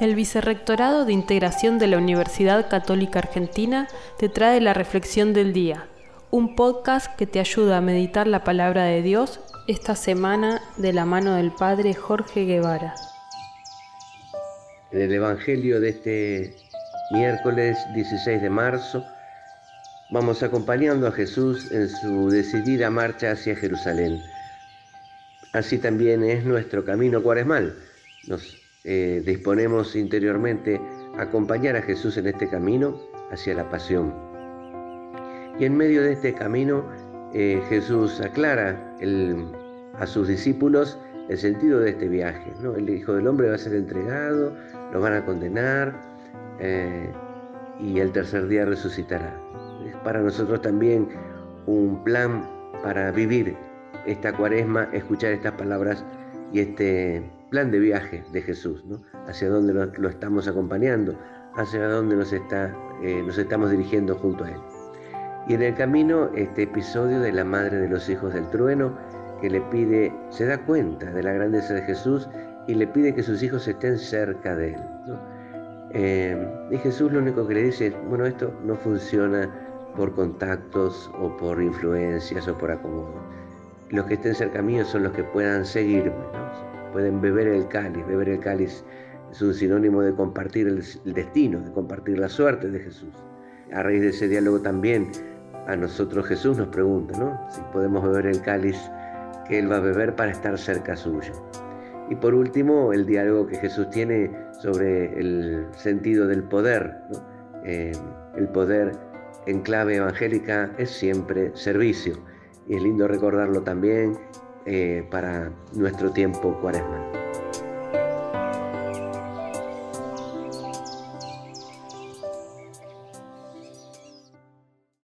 El Vicerrectorado de Integración de la Universidad Católica Argentina te trae la Reflexión del Día, un podcast que te ayuda a meditar la palabra de Dios esta semana de la mano del Padre Jorge Guevara. En el Evangelio de este miércoles 16 de marzo, vamos acompañando a Jesús en su decidida marcha hacia Jerusalén. Así también es nuestro camino cuaresmal. Eh, disponemos interiormente a acompañar a Jesús en este camino hacia la pasión. Y en medio de este camino eh, Jesús aclara a sus discípulos el sentido de este viaje. El Hijo del Hombre va a ser entregado, lo van a condenar eh, y el tercer día resucitará. Es para nosotros también un plan para vivir esta cuaresma, escuchar estas palabras y este plan de viaje de Jesús, ¿no? hacia dónde lo, estamos acompañando, hacia dónde nos, está, eh, nos estamos dirigiendo junto a Él. Y en el camino, este episodio de la madre de los hijos del trueno, que le pide, se da cuenta de la grandeza de Jesús y le pide que sus hijos estén cerca de Él. Eh, y Jesús lo único que le dice es, bueno, esto no funciona por contactos o por influencias o por acomodo. Los que estén cerca mío son los que puedan seguirme. ¿no? Pueden beber el cáliz. Beber el cáliz es un sinónimo de compartir el, destino, de compartir la suerte de Jesús. A raíz de ese diálogo también a nosotros Jesús nos pregunta, ¿no? Si podemos beber el cáliz que Él va a beber para estar cerca suyo. Y por último, el diálogo que Jesús tiene sobre el sentido del poder. Eh, el poder en clave evangélica es siempre servicio. Y es lindo recordarlo también eh, para nuestro tiempo cuaresmal.